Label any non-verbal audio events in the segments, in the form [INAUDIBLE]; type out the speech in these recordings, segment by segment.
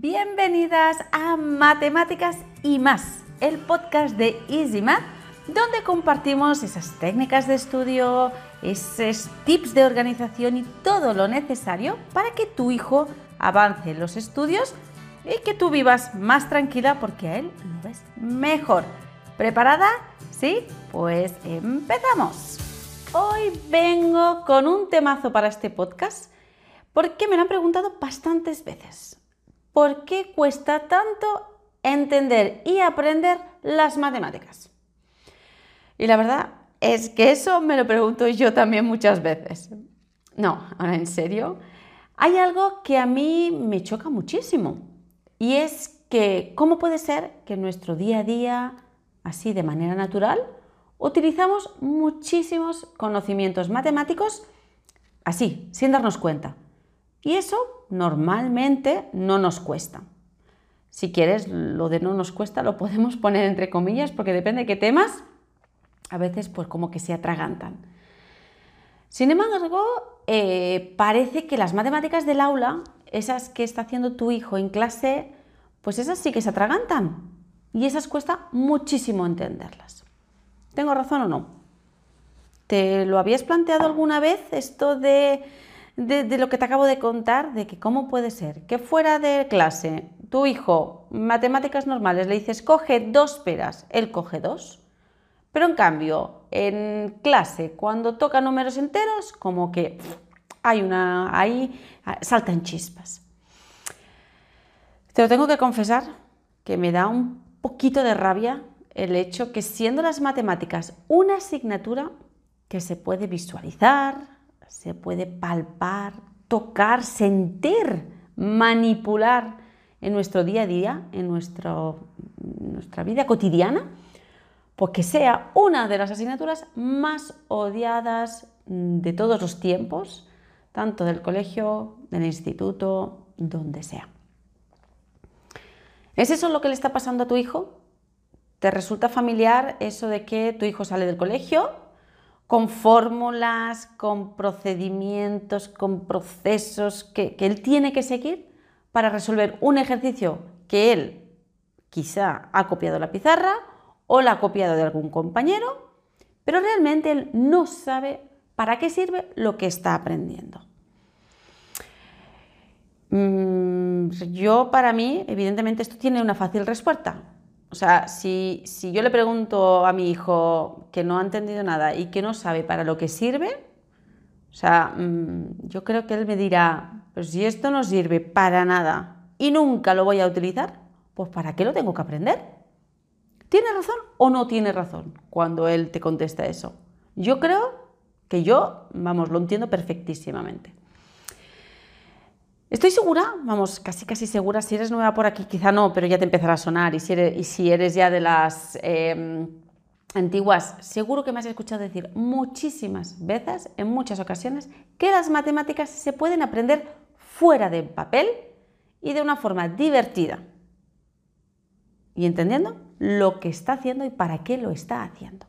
Bienvenidas a Matemáticas y más, el podcast de Easy Math, donde compartimos esas técnicas de estudio, esos tips de organización y todo lo necesario para que tu hijo avance en los estudios y que tú vivas más tranquila porque a él lo ves mejor. ¿Preparada? ¿Sí? Pues empezamos. Hoy vengo con un temazo para este podcast porque me lo han preguntado bastantes veces. ¿Por qué cuesta tanto entender y aprender las matemáticas? Y la verdad es que eso me lo pregunto yo también muchas veces. No, ahora en serio, hay algo que a mí me choca muchísimo y es que cómo puede ser que en nuestro día a día, así de manera natural, utilizamos muchísimos conocimientos matemáticos así, sin darnos cuenta. Y eso normalmente no nos cuesta. Si quieres, lo de no nos cuesta lo podemos [LAUGHS] poner entre comillas porque depende de qué temas, a veces pues como que se atragantan. Sin embargo, eh, parece que las matemáticas del aula, esas que está haciendo tu hijo en clase, pues esas sí que se atragantan y esas cuesta muchísimo entenderlas. ¿Tengo razón o no? ¿Te lo habías planteado alguna vez esto de de, lo que te acabo de contar, de que cómo puede ser que fuera de clase tu hijo, matemáticas normales, le dices coge dos peras, él coge dos, pero en cambio en clase cuando toca números enteros, como que hay una, ahí saltan chispas. Te lo tengo que confesar que me da un poquito de rabia el hecho que siendo las matemáticas una asignatura que se puede visualizar, se puede palpar, tocar, sentir, manipular en nuestro día a día, en nuestra vida cotidiana, porque sea una de las asignaturas más odiadas de todos los tiempos, tanto del colegio, del instituto, donde sea. ¿Es eso lo que le está pasando a tu hijo? ¿Te resulta familiar eso de que tu hijo sale del colegio con fórmulas, con procedimientos, con procesos que, él tiene que seguir para resolver un ejercicio que él quizá ha copiado la pizarra o la ha copiado de algún compañero, pero realmente él no sabe para qué sirve lo que está aprendiendo. Mm, yo, para mí, evidentemente, esto tiene una fácil respuesta. O sea, si, yo le pregunto a mi hijo que no ha entendido nada y que no sabe para lo que sirve, o sea, mm, yo creo que él me dirá, pues si esto no sirve para nada y nunca lo voy a utilizar, pues ¿para qué lo tengo que aprender? ¿Tiene razón o no tiene razón cuando él te contesta eso? Yo creo que yo, vamos, lo entiendo perfectísimamente. Estoy segura, vamos, casi casi segura, si eres nueva por aquí, quizá no, pero ya te empezará a sonar, y si eres, ya de las em, antiguas, seguro que me has escuchado decir muchísimas veces, en muchas ocasiones, que las matemáticas se pueden aprender fuera del papel y de una forma divertida. Y entendiendo lo que está haciendo y para qué lo está haciendo.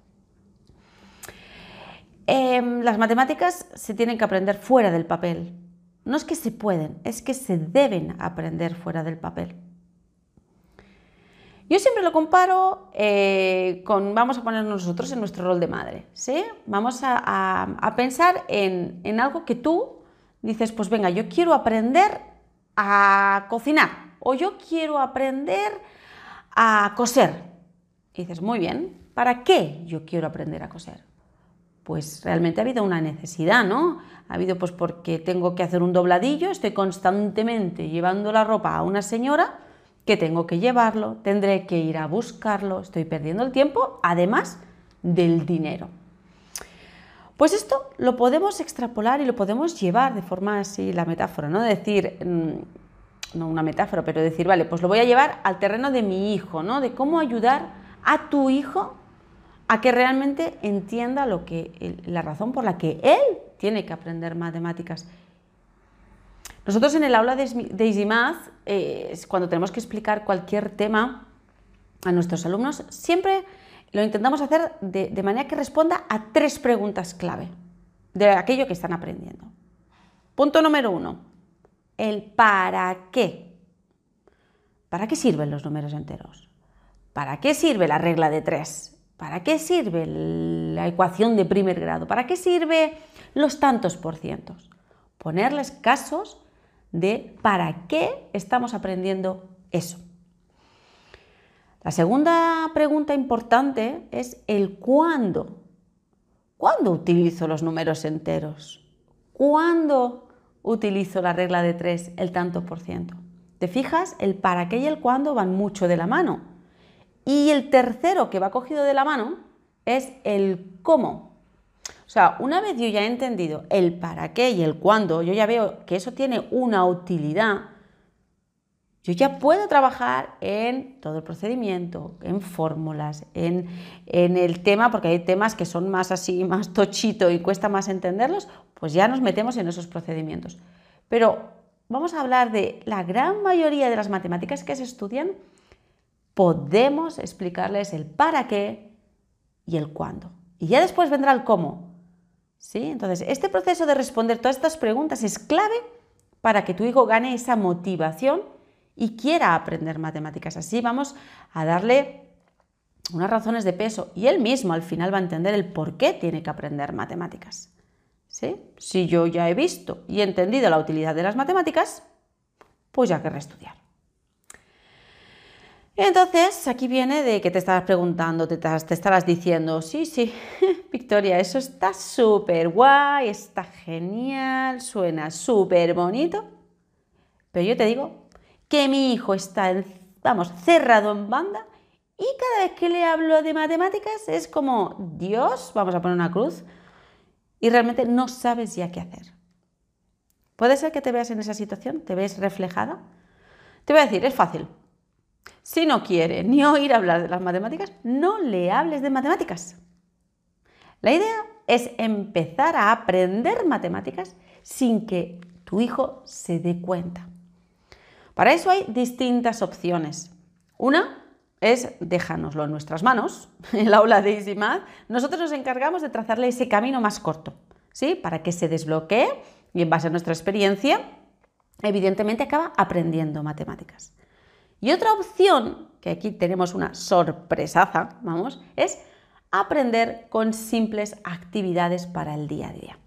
Em, las matemáticas se tienen que aprender fuera del papel, no es que se pueden, es que se deben aprender fuera del papel. Yo siempre lo comparo eh, con, vamos a ponernos nosotros en nuestro rol de madre, ¿sí? Vamos a, pensar en, en, algo que tú dices, pues venga, yo quiero aprender a cocinar o yo quiero aprender a coser. Y dices, muy bien, ¿para qué yo quiero aprender a coser? Pues realmente ha habido una necesidad, ¿no? Ha habido pues porque tengo que hacer un dobladillo, estoy constantemente llevando la ropa a una señora que tengo que llevarlo, tendré que ir a buscarlo, estoy perdiendo el tiempo, además del dinero. Pues esto lo podemos extrapolar y lo podemos llevar de forma así, la metáfora, ¿no? Decir, mm, no una metáfora, pero decir, vale, pues lo voy a llevar al terreno de mi hijo, ¿no? De cómo ayudar a tu hijo a que realmente entienda lo que, la razón por la que él tiene que aprender matemáticas. Nosotros en el aula de, Easy Math, eh, cuando tenemos que explicar cualquier tema a nuestros alumnos, siempre lo intentamos hacer de, de manera que responda a tres preguntas clave de aquello que están aprendiendo. Punto número uno, el para qué. ¿Para qué sirven los números enteros? ¿Para qué sirve la regla de tres? ¿Para qué sirve la ecuación de primer grado? ¿Para qué sirve los tantos por cientos? Ponerles casos de para qué estamos aprendiendo eso. La segunda pregunta importante es el cuándo. ¿Cuándo utilizo los números enteros? ¿Cuándo utilizo la regla de 3, el tanto por ciento? ¿Te fijas? El para qué y el cuándo van mucho de la mano. Y el tercero que va cogido de la mano es el cómo. O sea, una vez yo ya he entendido el para qué y el cuándo, yo ya veo que eso tiene una utilidad, yo ya puedo trabajar en todo el procedimiento, en fórmulas, en, el tema, porque hay temas que son más así, [LAUGHS] más tochito y cuesta más entenderlos, pues ya nos metemos en esos procedimientos. Pero vamos a hablar de la gran mayoría de las matemáticas que se estudian, podemos explicarles el para qué y el cuándo. Y ya después vendrá el cómo. ¿Sí? Entonces, este proceso de responder todas estas preguntas es clave para que tu hijo gane esa motivación y quiera aprender matemáticas. Así vamos a darle unas razones de peso y él mismo al final va a entender el por qué tiene que aprender matemáticas. ¿Sí? Si yo ya he visto y entendido la utilidad de las matemáticas, pues ya querré estudiar. Entonces, aquí viene de que te estarás preguntando, te, te estarás diciendo, sí, sí, [LAUGHS] Victoria, eso está súper guay, está genial, suena súper bonito, pero yo te digo que mi hijo está, vamos, cerrado en banda y cada vez que le hablo de matemáticas es como, Dios, vamos a poner una cruz, y realmente no sabes ya qué hacer. ¿Puede ser que te veas en esa situación? ¿Te ves reflejada? Te voy a decir, es fácil. Si no quiere ni oír hablar de las matemáticas, no le hables de matemáticas. La idea es empezar a aprender matemáticas sin que tu hijo se dé cuenta. Para eso hay distintas opciones. Una es déjanoslo en nuestras manos. [LAUGHS] En el aula de EasyMath, nosotros nos encargamos de trazarle ese camino más corto, ¿sí? Para que se desbloquee y en base a nuestra experiencia, evidentemente acaba aprendiendo matemáticas. Y otra opción, que aquí tenemos una sorpresaza, vamos, es aprender con simples actividades para el día a día.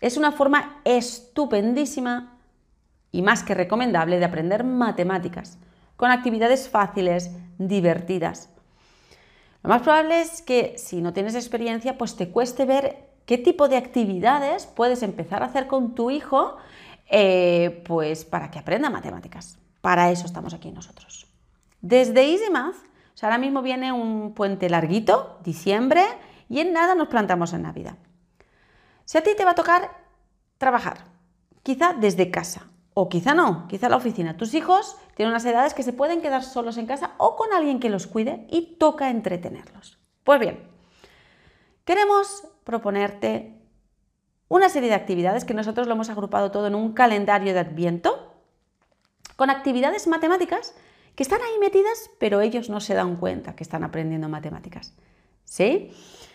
Es una forma estupendísima y más que recomendable de aprender matemáticas, con actividades fáciles, divertidas. Lo más probable es que si no tienes experiencia, pues te cueste ver qué tipo de actividades puedes empezar a hacer con tu hijo, eh, pues para que aprenda matemáticas. Para eso estamos aquí nosotros. Desde EasyMath, o ahora mismo viene un puente larguito, diciembre, y en nada nos plantamos en Navidad. Si a ti te va a tocar trabajar, quizá desde casa, o quizá no, quizá la oficina. Tus hijos tienen unas edades que se pueden quedar solos en casa o con alguien que los cuide y toca entretenerlos. Pues bien, queremos proponerte una serie de actividades que nosotros lo hemos agrupado todo en un calendario de adviento con actividades matemáticas que están ahí metidas, pero ellos no se dan cuenta que están aprendiendo matemáticas. ¿Sí?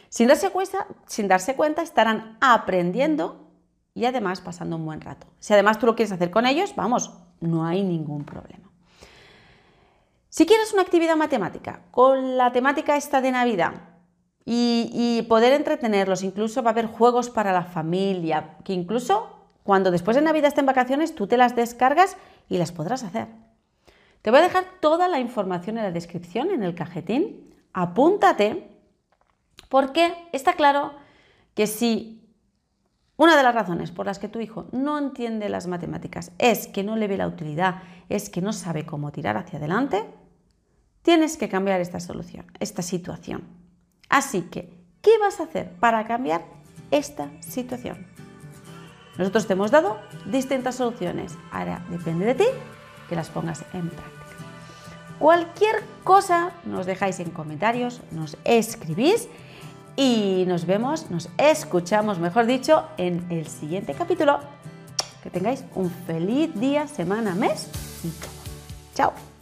Sin darse cuenta, sin darse cuenta estarán aprendiendo y además pasando un buen rato. Si además tú lo quieres hacer con ellos, vamos, no hay ningún problema. Si quieres una actividad matemática con la temática esta de Navidad y, y, poder entretenerlos, incluso va a haber juegos para la familia, que incluso cuando después de Navidad estén vacaciones tú te las descargas y las podrás hacer. Te voy a dejar toda la información en la descripción, en el cajetín. Apúntate porque está claro que si una de las razones por las que tu hijo no entiende las matemáticas es que no le ve la utilidad, es que no sabe cómo tirar hacia adelante. Tienes que cambiar esta solución, esta situación. Así que, ¿qué vas a hacer para cambiar esta situación? Nosotros te hemos dado distintas soluciones. Ahora depende de ti que las pongas en práctica. Cualquier cosa nos dejáis en comentarios, nos escribís y nos vemos, nos escuchamos, mejor dicho, en el siguiente capítulo. Que tengáis un feliz día, semana, mes y todo. Chao.